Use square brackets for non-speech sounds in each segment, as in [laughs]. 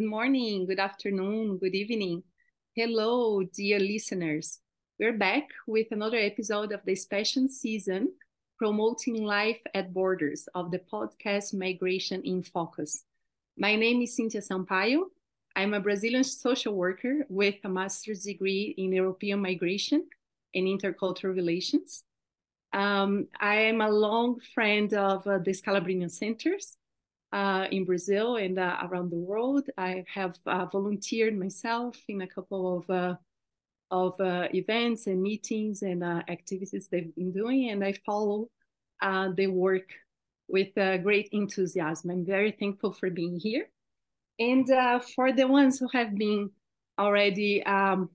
Good morning, good afternoon, good evening. Hello, dear listeners. We're back with another episode of the special season promoting life at borders of the podcast Migration in Focus. My name is Cynthia Sampaio. I'm a Brazilian social worker with a master's degree in European migration and intercultural relations. Um, I am a long friend of uh, the Scalabrini Centers uh, in Brazil and uh, around the world. I have uh, volunteered myself in a couple of uh, of uh, events and meetings and activities they've been doing, and I follow the work with great enthusiasm. I'm very thankful for being here, and for the ones who have been already um,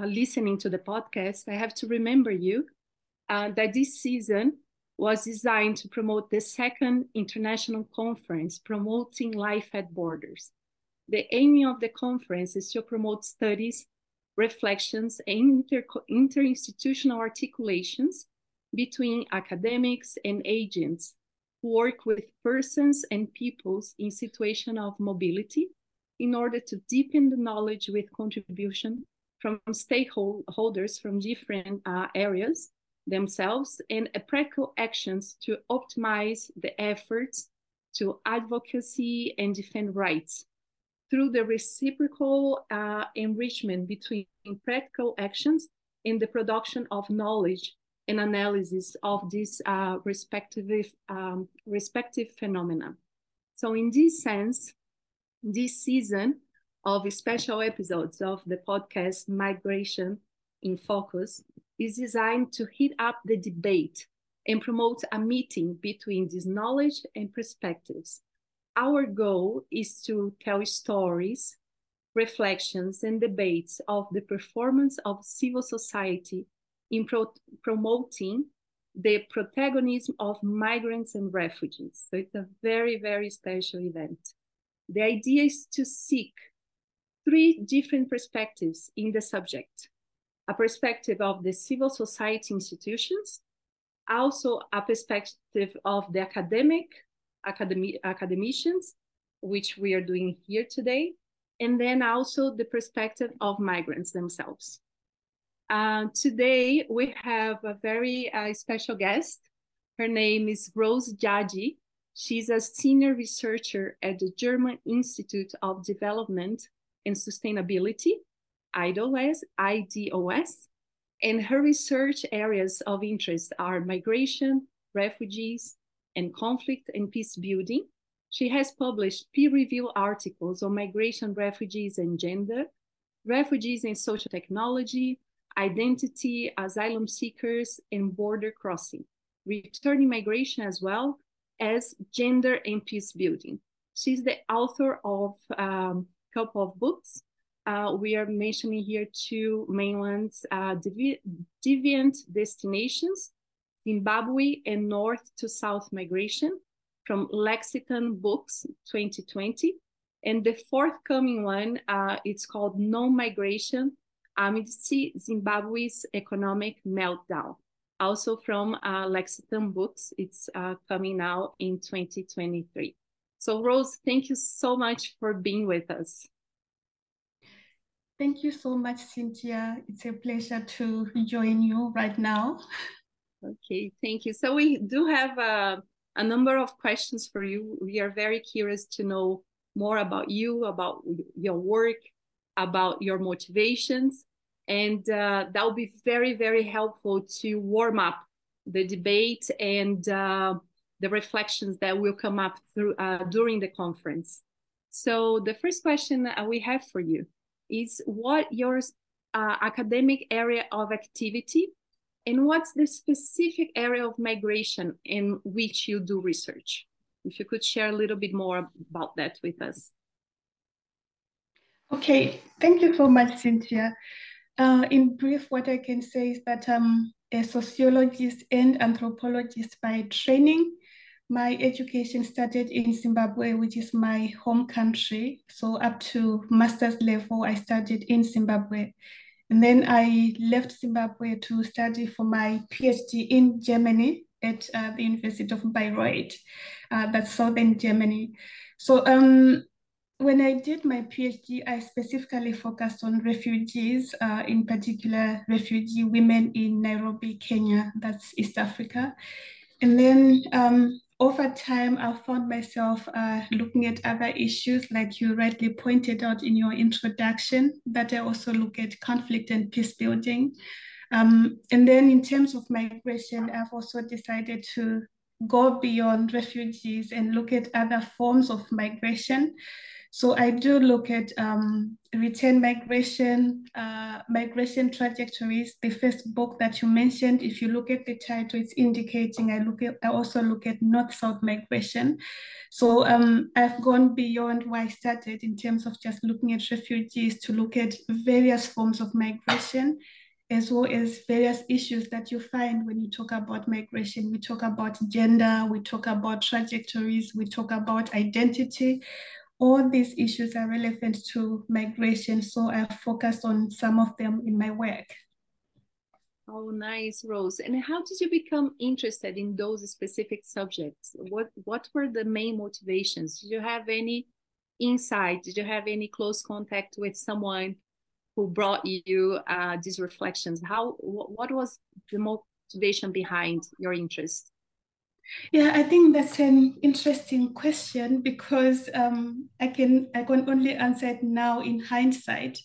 listening to the podcast, I have to remember you that this season was designed to promote the second international conference promoting life at borders. The aim of the conference is to promote studies, reflections, and inter interinstitutional articulations between academics and agents who work with persons and peoples in situation of mobility in order to deepen the knowledge with contribution from stakeholders from different uh, areas themselves and practical actions to optimize the efforts to advocacy and defend rights through the reciprocal uh, enrichment between practical actions and the production of knowledge and analysis of these uh, respective, um, respective phenomena. So in this sense, this season of special episodes of the podcast Migration in Focus is designed to heat up the debate and promote a meeting between this knowledge and perspectives. Our goal is to tell stories, reflections, and debates of the performance of civil society in pro promoting the protagonism of migrants and refugees. So it's a very, very special event. The idea is to seek three different perspectives in the subject a perspective of the civil society institutions, also a perspective of the academic, academic academicians, which we are doing here today, and then also the perspective of migrants themselves. Uh, today, we have a very uh, special guest. Her name is Rose Jaji. She's a senior researcher at the German Institute of Development and Sustainability, IDOS, IDOS, and her research areas of interest are migration, refugees, and conflict and peace building. She has published peer-reviewed articles on migration, refugees, and gender, refugees and social technology, identity, asylum seekers, and border crossing, returning migration as well as gender and peace building. She's the author of a um, couple of books, uh, we are mentioning here two main ones, uh, devi deviant destinations, Zimbabwe and North to South migration from Lexington Books 2020. And the forthcoming one, uh, it's called Non-Migration Amidst Zimbabwe's Economic Meltdown. Also from uh, Lexington Books, it's uh, coming out in 2023. So Rose, thank you so much for being with us. Thank you so much, Cynthia. It's a pleasure to join you right now. Okay, thank you. So we do have a, a number of questions for you. We are very curious to know more about you, about your work, about your motivations. And uh, that will be very, very helpful to warm up the debate and uh, the reflections that will come up through uh, during the conference. So the first question we have for you is what your uh, academic area of activity and what's the specific area of migration in which you do research? If you could share a little bit more about that with us. Okay, thank you so much, Cynthia. Uh, in brief, what I can say is that I'm a sociologist and anthropologist by training. My education started in Zimbabwe, which is my home country. So up to master's level, I studied in Zimbabwe. And then I left Zimbabwe to study for my PhD in Germany at uh, the University of Bayreuth, uh, that's southern Germany. So um, when I did my PhD, I specifically focused on refugees, uh, in particular refugee women in Nairobi, Kenya, that's East Africa. And then um, over time, I found myself uh, looking at other issues, like you rightly pointed out in your introduction, that I also look at conflict and peace building. Um, and then in terms of migration, I've also decided to go beyond refugees and look at other forms of migration. So I do look at um, return migration, uh, migration trajectories. The first book that you mentioned, if you look at the title, it's indicating I look at. I also look at north-south migration. So um, I've gone beyond where I started in terms of just looking at refugees to look at various forms of migration as well as various issues that you find when you talk about migration. We talk about gender, we talk about trajectories, we talk about identity. All these issues are relevant to migration, so I've focused on some of them in my work. Oh, nice, Rose. And how did you become interested in those specific subjects? What what were the main motivations? Did you have any insight? Did you have any close contact with someone who brought you uh, these reflections? How what was the motivation behind your interest? Yeah, I think that's an interesting question because um, I can I can only answer it now in hindsight.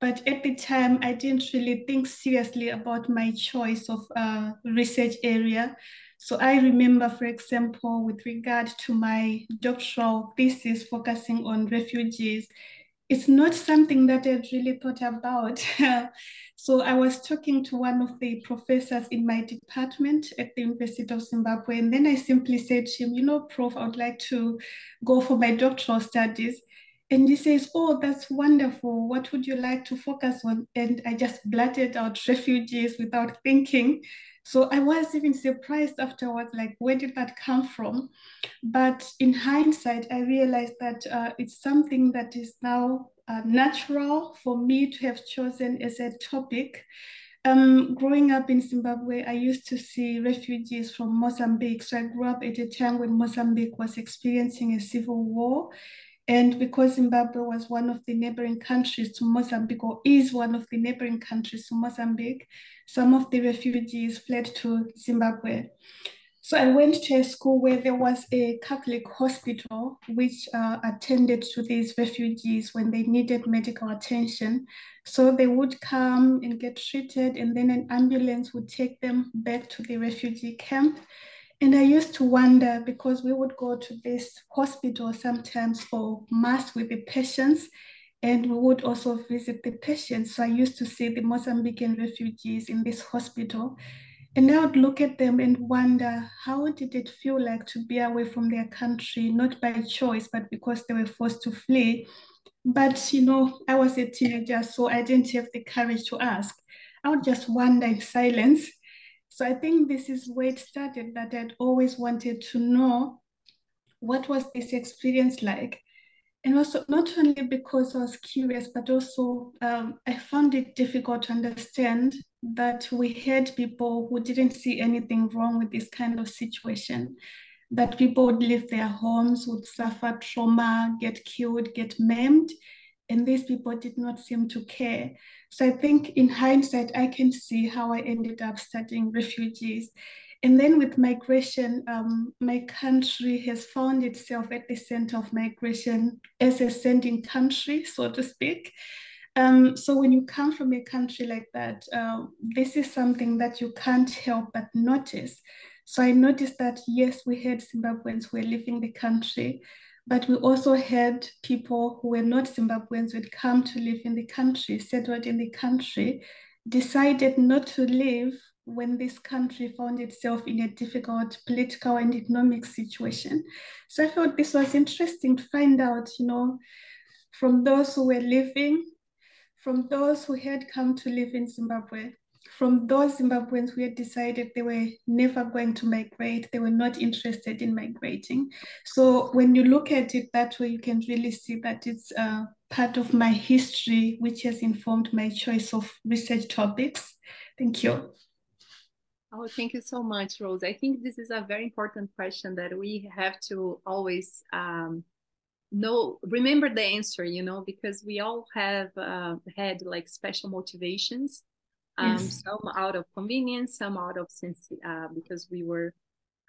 But at the time, I didn't really think seriously about my choice of uh, research area. So I remember, for example, with regard to my doctoral thesis focusing on refugees, it's not something that I'd really thought about. [laughs] so I was talking to one of the professors in my department at the University of Zimbabwe, and then I simply said to him, you know, Prof, I would like to go for my doctoral studies. And he says, Oh, that's wonderful. What would you like to focus on? And I just blurted out refugees without thinking. So I was even surprised afterwards, like, where did that come from? But in hindsight, I realized that uh, it's something that is now uh, natural for me to have chosen as a topic. Um, growing up in Zimbabwe, I used to see refugees from Mozambique. So I grew up at a time when Mozambique was experiencing a civil war. And because Zimbabwe was one of the neighboring countries to Mozambique, or is one of the neighboring countries to Mozambique, some of the refugees fled to Zimbabwe. So I went to a school where there was a Catholic hospital which uh, attended to these refugees when they needed medical attention. So they would come and get treated, and then an ambulance would take them back to the refugee camp. And I used to wonder because we would go to this hospital sometimes for mass with the patients, and we would also visit the patients. So I used to see the Mozambican refugees in this hospital. And I would look at them and wonder how did it feel like to be away from their country, not by choice, but because they were forced to flee. But you know, I was a teenager, so I didn't have the courage to ask. I would just wonder in silence so I think this is where it started that I'd always wanted to know what was this experience like. And also, not only because I was curious, but also um, I found it difficult to understand that we had people who didn't see anything wrong with this kind of situation. That people would leave their homes, would suffer trauma, get killed, get maimed, and these people did not seem to care. So I think in hindsight, I can see how I ended up studying refugees. And then with migration, um, my country has found itself at the center of migration as a sending country, so to speak. Um, so when you come from a country like that, uh, this is something that you can't help but notice. So I noticed that yes, we had Zimbabweans who were leaving the country, but we also had people who were not Zimbabweans who had come to live in the country, settled in the country, decided not to live when this country found itself in a difficult political and economic situation. So I thought this was interesting to find out, you know, from those who were living, from those who had come to live in Zimbabwe, from those Zimbabweans who had decided they were never going to migrate, they were not interested in migrating. So when you look at it that way, you can really see that it's uh, part of my history, which has informed my choice of research topics. Thank you. Oh, thank you so much, Rose. I think this is a very important question that we have to always um, know remember the answer you know because we all have uh, had like special motivations um, yes. some out of convenience some out of sense uh, because we were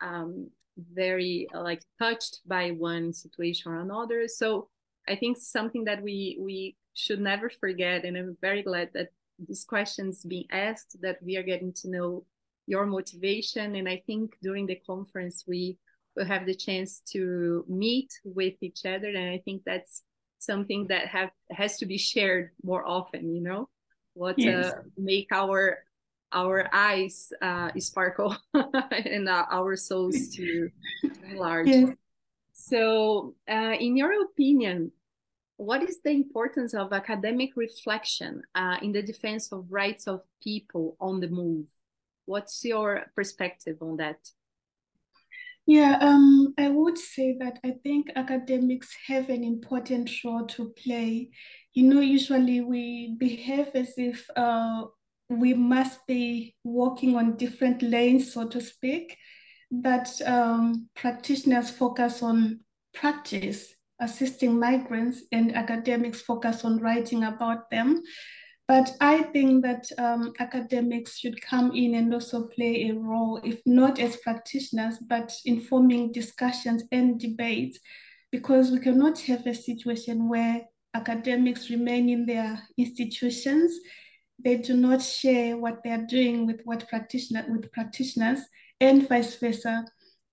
um, very uh, like touched by one situation or another so i think something that we we should never forget and i'm very glad that these questions being asked that we are getting to know your motivation. And i think during the conference we will have the chance to meet with each other. And i think that's something that have has to be shared more often you know? What uh, yes. uh, make our our eyes uh, sparkle [laughs] and uh, our souls [laughs] to enlarge. Yes. so uh, in your opinion what is the importance of academic reflection uh, in the defense of rights of people on the move what's your perspective on that yeah, um, I would say that I think academics have an important role to play. You know, usually we behave as if uh, we must be working on different lanes, so to speak, that um, practitioners focus on practice, assisting migrants, and academics focus on writing about them. But I think that um, academics should come in and also play a role, if not as practitioners, but informing discussions and debates, because we cannot have a situation where academics remain in their institutions. They do not share what they are doing with what practitioner with practitioners and vice versa.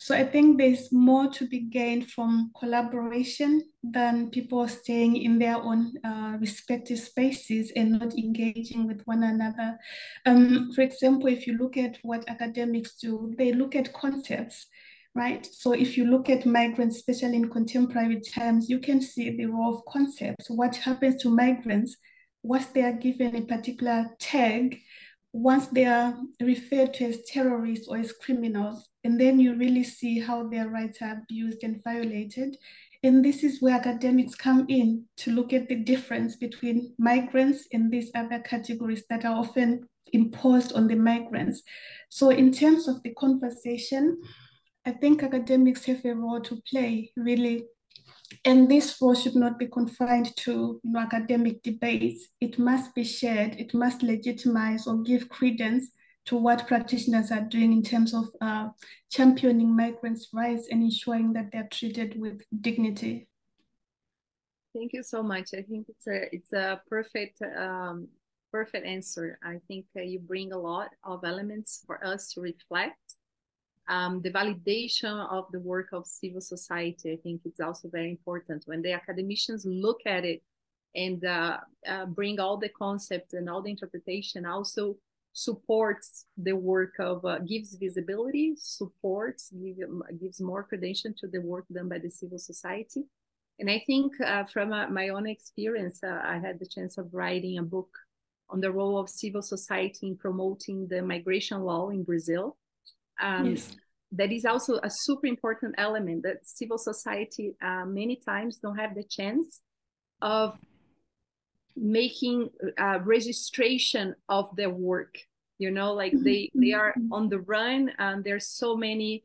So I think there's more to be gained from collaboration than people staying in their own uh, respective spaces and not engaging with one another. Um, for example, if you look at what academics do, they look at concepts, right? So if you look at migrants, especially in contemporary times, you can see the role of concepts. What happens to migrants once they are given a particular tag once they are referred to as terrorists or as criminals, and then you really see how their rights are abused and violated. And this is where academics come in to look at the difference between migrants and these other categories that are often imposed on the migrants. So, in terms of the conversation, I think academics have a role to play, really and this role should not be confined to you know, academic debates. It must be shared. It must legitimize or give credence to what practitioners are doing in terms of uh, championing migrants' rights and ensuring that they're treated with dignity. Thank you so much. I think it's a it's a perfect um, perfect answer. I think uh, you bring a lot of elements for us to reflect um, the validation of the work of civil society, I think it's also very important. When the academicians look at it and uh, uh, bring all the concepts and all the interpretation, also supports the work of, uh, gives visibility, supports, give, gives more credential to the work done by the civil society. And I think uh, from uh, my own experience, uh, I had the chance of writing a book on the role of civil society in promoting the migration law in Brazil um, yes. that is also a super important element that civil society uh, many times don't have the chance of making uh, registration of their work you know like mm-hmm. they they are on the run and there's so many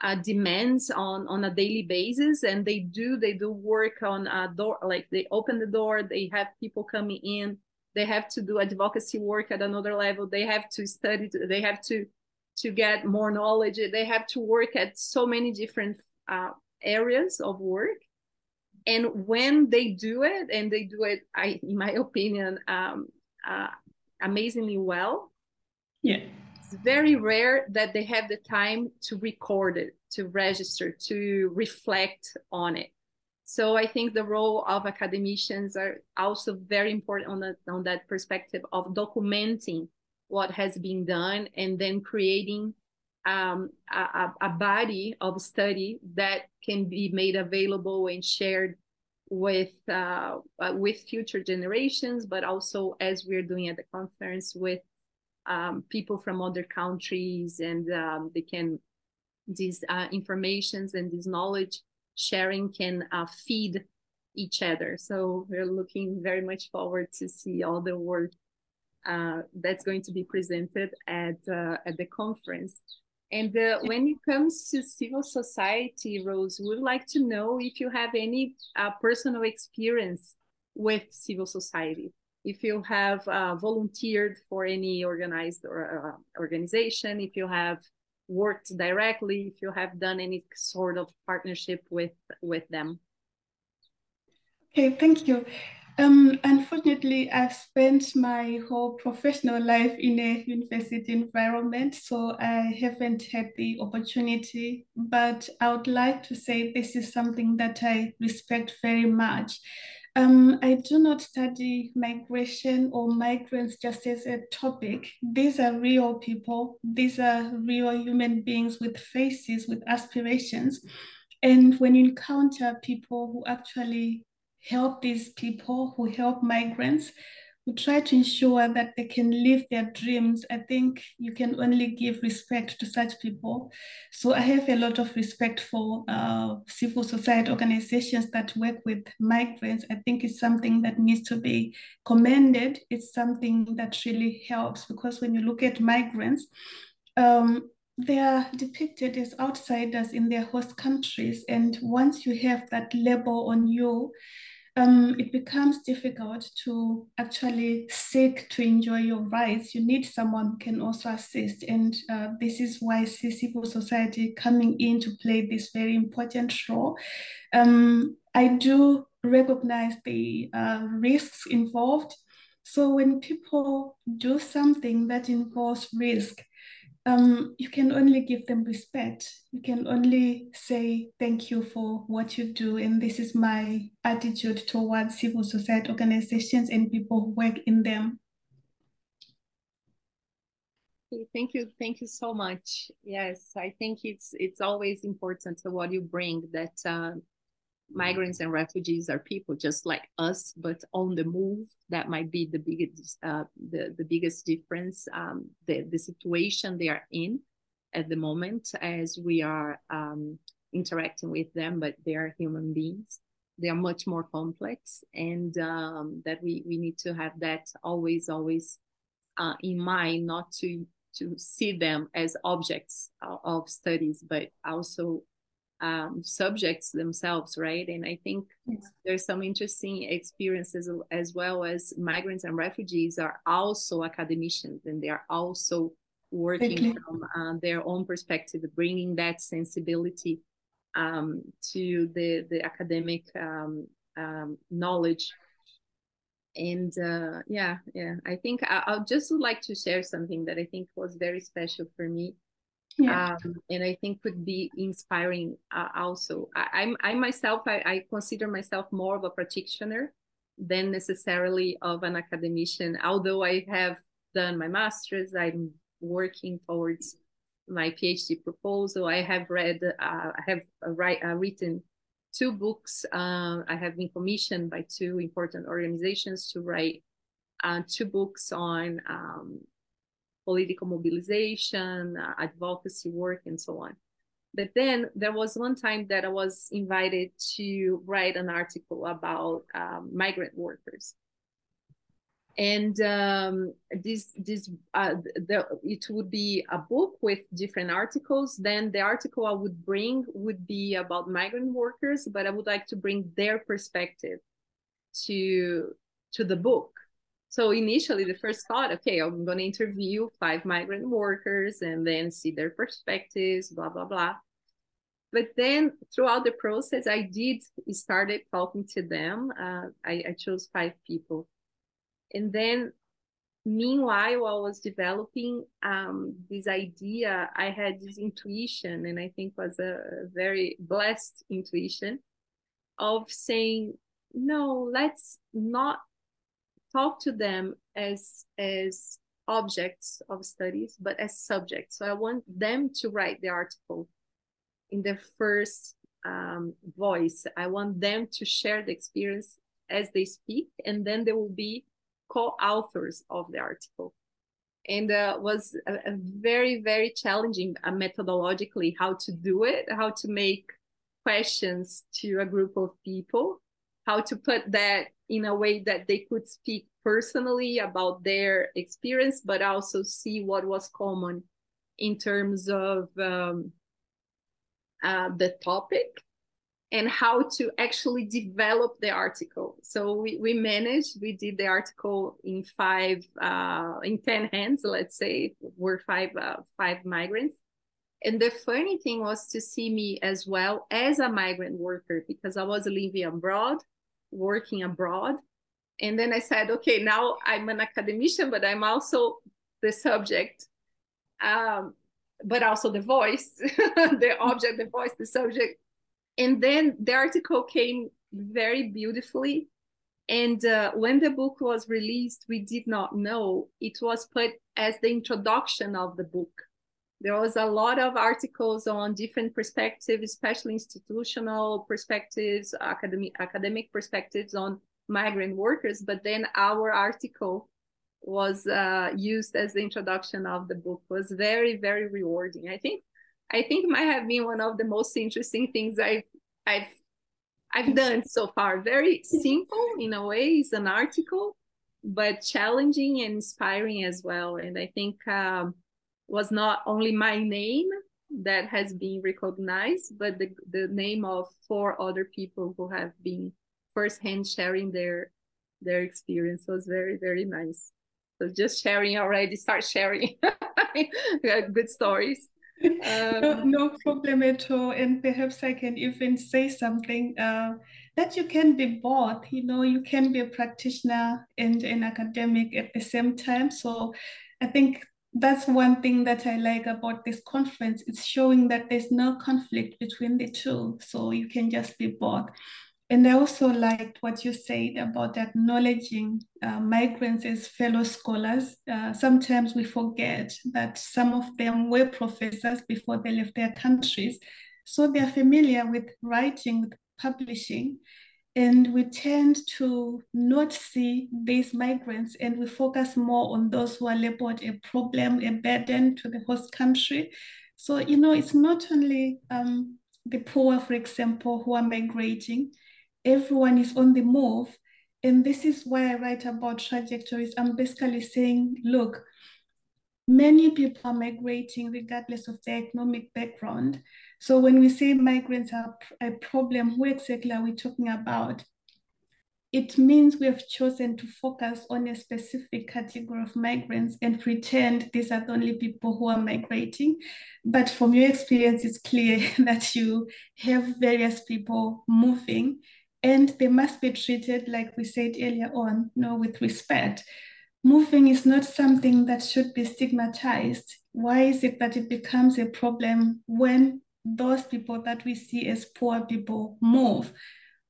uh, demands on on a daily basis and they do they do work on a door like they open the door they have people coming in they have to do advocacy work at another level they have to study they have to to get more knowledge. They have to work at so many different uh, areas of work. And when they do it, and they do it, I, in my opinion, um, uh, amazingly well. Yeah. It's very rare that they have the time to record it, to register, to reflect on it. So I think the role of academicians are also very important on, the, on that perspective of documenting what has been done and then creating um, a, a, body of study that can be made available and shared with uh, with future generations, but also as we're doing at the conference with um, people from other countries, and um, they can these uh, informations and this knowledge sharing can uh, feed each other. So we're looking very much forward to see all the work uh, that's going to be presented at uh, at the conference. And uh, when it comes to civil society, Rose, we would like to know if you have any uh, personal experience with civil society. If you have uh, volunteered for any organized or, uh, organization, if you have worked directly, if you have done any sort of partnership with with them. Okay, thank you. Um, unfortunately, I've spent my whole professional life in a university environment, so I haven't had the opportunity. But I would like to say this is something that I respect very much. Um, I do not study migration or migrants just as a topic. These are real people. These are real human beings with faces, with aspirations. And when you encounter people who actually help these people who help migrants who try to ensure that they can live their dreams. I think you can only give respect to such people. So i have a lot of respect for uh, civil society organizations that work with migrants. I think it's something that needs to be commended. It's something that really helps because when you look at migrants um, they are depicted as outsiders in their host countries. And once you have that label on you, um, it becomes difficult to actually seek to enjoy your rights. You need someone who can also assist. And uh, this is why civil society coming in to play this very important role. Um, I do recognize the uh, risks involved. So when people do something that involves risk, um, you can only give them respect. You can only say thank you for what you do. And this is my attitude towards civil society organizations and people who work in them. Thank you, thank you so much. Yes, I think it's it's always important to what you bring that uh, migrants and refugees are people just like us, but on the move. That might be the biggest uh, the the biggest difference. Um, the the situation they are in at the moment, as we are um, interacting with them, but they are human beings. They are much more complex, and um, that we we need to have that always always uh, in mind, not to to see them as objects of studies, but also um, subjects themselves, right? And I think yes. there's some interesting experiences as well as migrants and refugees are also academicians and they are also working from uh, their own perspective, bringing that sensibility um, to the the academic um, um knowledge. And uh, yeah, yeah, I think I, I just would like to share something that I think was very special for me yeah. Um, and I think could be inspiring uh, also. I, am I myself I, I, consider myself more of a practitioner than necessarily of an academician. Although I have done my master's, I'm working towards my PhD proposal. I have read, uh, I have write, uh, written two books. Uh, I have been commissioned by two important organizations to write uh, two books on um, political mobilization, uh, advocacy work, and so on. But then there was one time that I was invited to write an article about um, migrant workers. And um, this, this, uh, the, it would be a book with different articles. Then the article I would bring would be about migrant workers, but I would like to bring their perspective to to the book so initially, the first thought, okay, I'm going to interview five migrant workers and then see their perspectives, blah, blah, blah. But then throughout the process, I did started talking to them. Uh, I, I chose five people. And then meanwhile, I was developing um, this idea, I had this intuition, and I think was a very blessed intuition of saying, no, let's not talk to them as as objects of studies, but as subjects. So I want them to write the article in their first um, voice. I want them to share the experience as they speak, and then they will be co-authors of the article. And uh, was a, a very very challenging uh, methodologically how to do it, how to make questions to a group of people, how to put that in a way that they could speak personally about their experience, but also see what was common in terms of um, uh, the topic and how to actually develop the article. So we, we managed, we did the article in five, uh, in 10 hands, let's say, were five, uh, five migrants. And the funny thing was to see me as well as a migrant worker because I was living abroad, working abroad. And then I said, okay, now I'm an academician, but I'm also the subject, um, but also the voice, [laughs] the object, the voice, the subject. And then the article came very beautifully. And uh, when the book was released we did not know. It was put as the introduction of the book there was a lot of articles on different perspectives especially institutional perspectives academic academic perspectives on migrant workers but then our article was uh, used as the introduction of the book it was very very rewarding i think I think might have been one of the most interesting things I've I've I've done so far. Very simple in a way, it's an article, but challenging and inspiring as well. And I think um, was not only my name that has been recognized, but the, the name of four other people who have been firsthand sharing their their experience was very very nice. So just sharing already, start sharing [laughs] good stories [laughs] no, um, no, problem at all. And perhaps I can even say something uh, that you can be both. You know, you can be a practitioner and an academic at the same time. So I think that's one thing that I like about this conference. It's showing that there's no conflict between the two. So you can just be both. And I also liked what you said about acknowledging uh, migrants as fellow scholars. Uh, sometimes we forget that some of them were professors before they left their countries. So they're familiar with writing, with publishing. And we tend to not see these migrants and we focus more on those who are labeled a problem, a burden to the host country. So, you know, it's not only um, the poor, for example, who are migrating, everyone is on the move. And this is why I write about trajectories. I'm basically saying, look, many people are migrating regardless of their economic background. So when we say migrants are a problem, who exactly are we talking about? It means we have chosen to focus on a specific category of migrants and pretend these are the only people who are migrating. But from your experience, it's clear [laughs] that you have various people moving and they must be treated, like we said earlier on, you know, with respect. Moving is not something that should be stigmatized. Why is it that it becomes a problem when those people that we see as poor people move?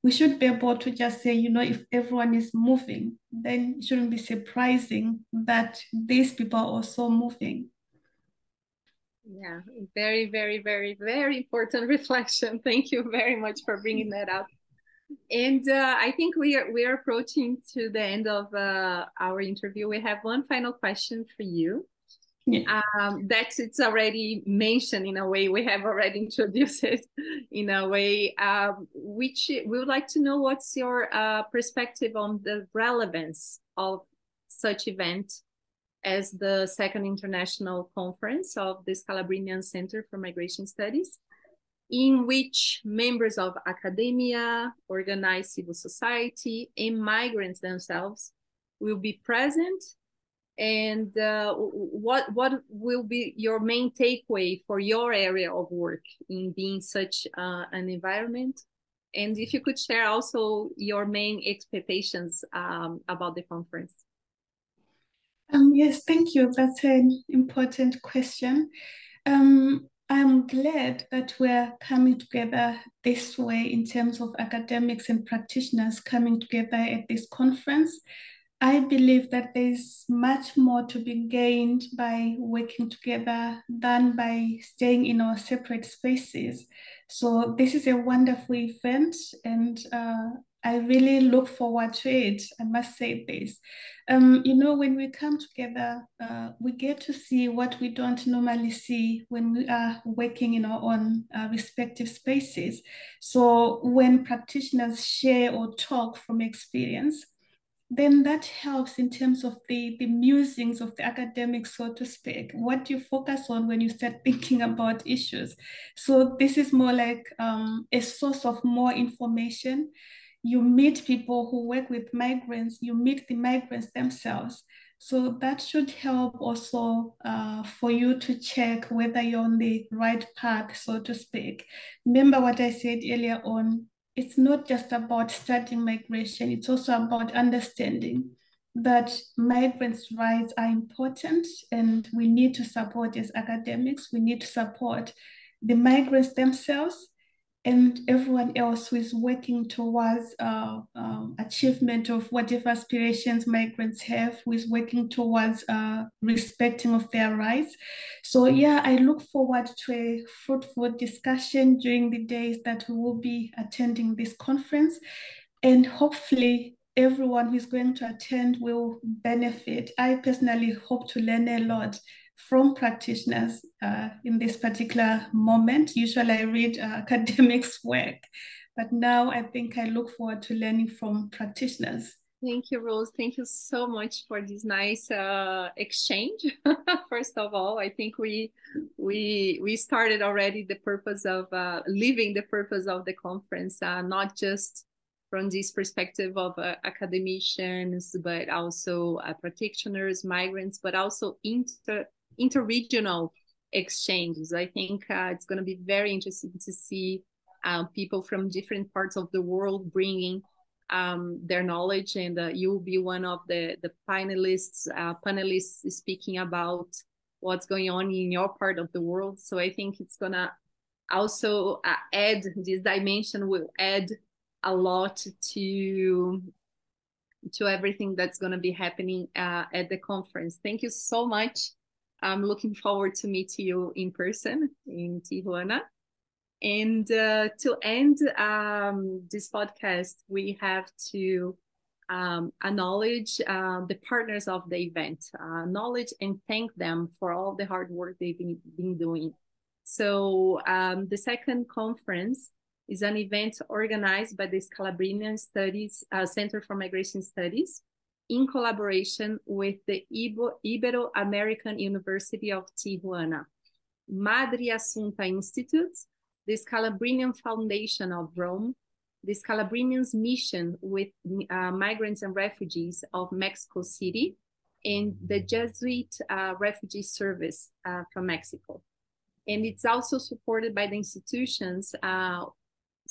We should be able to just say, you know, if everyone is moving, then it shouldn't be surprising that these people are also moving. Yeah, very, very, very, very important [laughs] reflection. Thank you very much for bringing that up and uh, I think we are we are approaching to the end of uh, our interview. We have one final question for you. Yeah. Um, that it's already mentioned in a way. We have already [laughs] introduced it in a way. Um, which we would like to know what's your uh, perspective on the relevance of such event as the second international conference of the Scalabrinian Center for Migration Studies in which members of academia, organized civil society, and migrants themselves will be present. And uh, what what will be your main takeaway for your area of work in being such uh, an environment? And if you could share also your main expectations um, about the conference. Um, yes, thank you. That's an important question. Um, I'm glad that we're coming together this way in terms of academics and practitioners coming together at this conference. I believe that there's much more to be gained by working together than by staying in our separate spaces. So this is a wonderful event and uh, I really look forward to it. I must say this. Um, you know, when we come together, uh, we get to see what we don't normally see when we are working in our own uh, respective spaces. So when practitioners share or talk from experience, then that helps in terms of the, the musings of the academics, so to speak. What you focus on when you start thinking about issues? So this is more like um, a source of more information. You meet people who work with migrants, you meet the migrants themselves. So that should help also uh, for you to check whether you're on the right path, so to speak. Remember what I said earlier on, it's not just about studying migration, it's also about understanding that migrants' rights are important and we need to support as academics, we need to support the migrants themselves and everyone else who is working towards uh, um, achievement of whatever aspirations migrants have, who is working towards uh, respecting of their rights. So yeah, I look forward to a fruitful discussion during the days that we will be attending this conference. And hopefully everyone who is going to attend will benefit. I personally hope to learn a lot from practitioners uh, in this particular moment. Usually I read uh, [laughs] academics' work, but now I think I look forward to learning from practitioners. Thank you, Rose. Thank you so much for this nice uh, exchange. [laughs] First of all, I think we we we started already the purpose of uh, living the purpose of the conference, uh, not just from this perspective of uh, academicians, but also uh, practitioners, migrants, but also inter interregional exchanges. I think uh, it's going to be very interesting to see uh, people from different parts of the world bringing um, their knowledge, and uh, you'll be one of the the panelists uh, panelists speaking about what's going on in your part of the world. So I think it's gonna also uh, add this dimension will add a lot to to everything that's going to be happening uh, at the conference. Thank you so much I'm looking forward to meet you in person in Tijuana. And uh, to end um, this podcast, we have to um, acknowledge uh, the partners of the event, uh, acknowledge and thank them for all the hard work they've been, been doing. So um, the second conference is an event organized by the Scalabrinian Studies uh, Center for Migration Studies in collaboration with the Ibero-American University of Tijuana, Madre Assunta Institute, the Scalabrinian Foundation of Rome, the Scalabrinians Mission with uh, Migrants and Refugees of Mexico City, and the Jesuit uh, Refugee Service uh, from Mexico. And it's also supported by the institutions uh,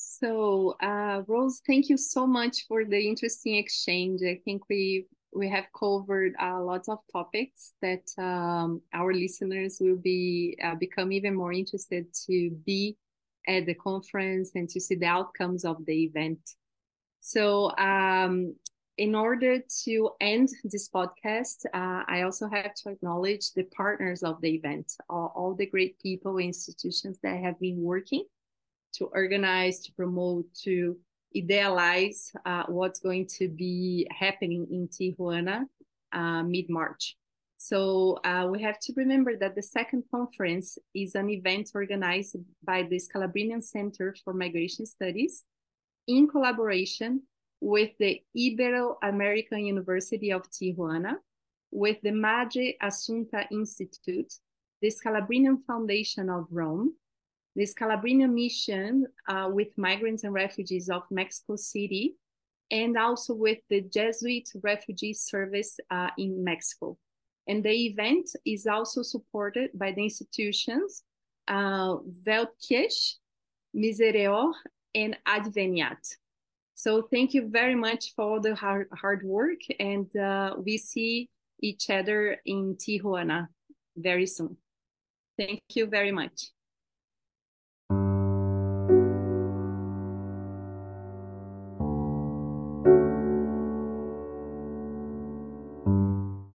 so, uh, Rose, thank you so much for the interesting exchange. I think we we have covered uh, lots of topics that um, our listeners will be uh, become even more interested to be at the conference and to see the outcomes of the event. So, um, in order to end this podcast, uh, I also have to acknowledge the partners of the event, all, all the great people, institutions that have been working to organize, to promote, to idealize uh, what's going to be happening in Tijuana uh, mid March. So uh, we have to remember that the second conference is an event organized by the Scalabrinian Center for Migration Studies in collaboration with the Ibero-American University of Tijuana, with the Madre Assunta Institute, the Scalabrinian Foundation of Rome, the Scalabrinian mission uh, with migrants and refugees of Mexico City, and also with the Jesuit Refugee Service uh, in Mexico. And the event is also supported by the institutions uh, Weltkirch, Misereor, and Adveniat. So thank you very much for all the hard, hard work, and uh, we see each other in Tijuana very soon. Thank you very much.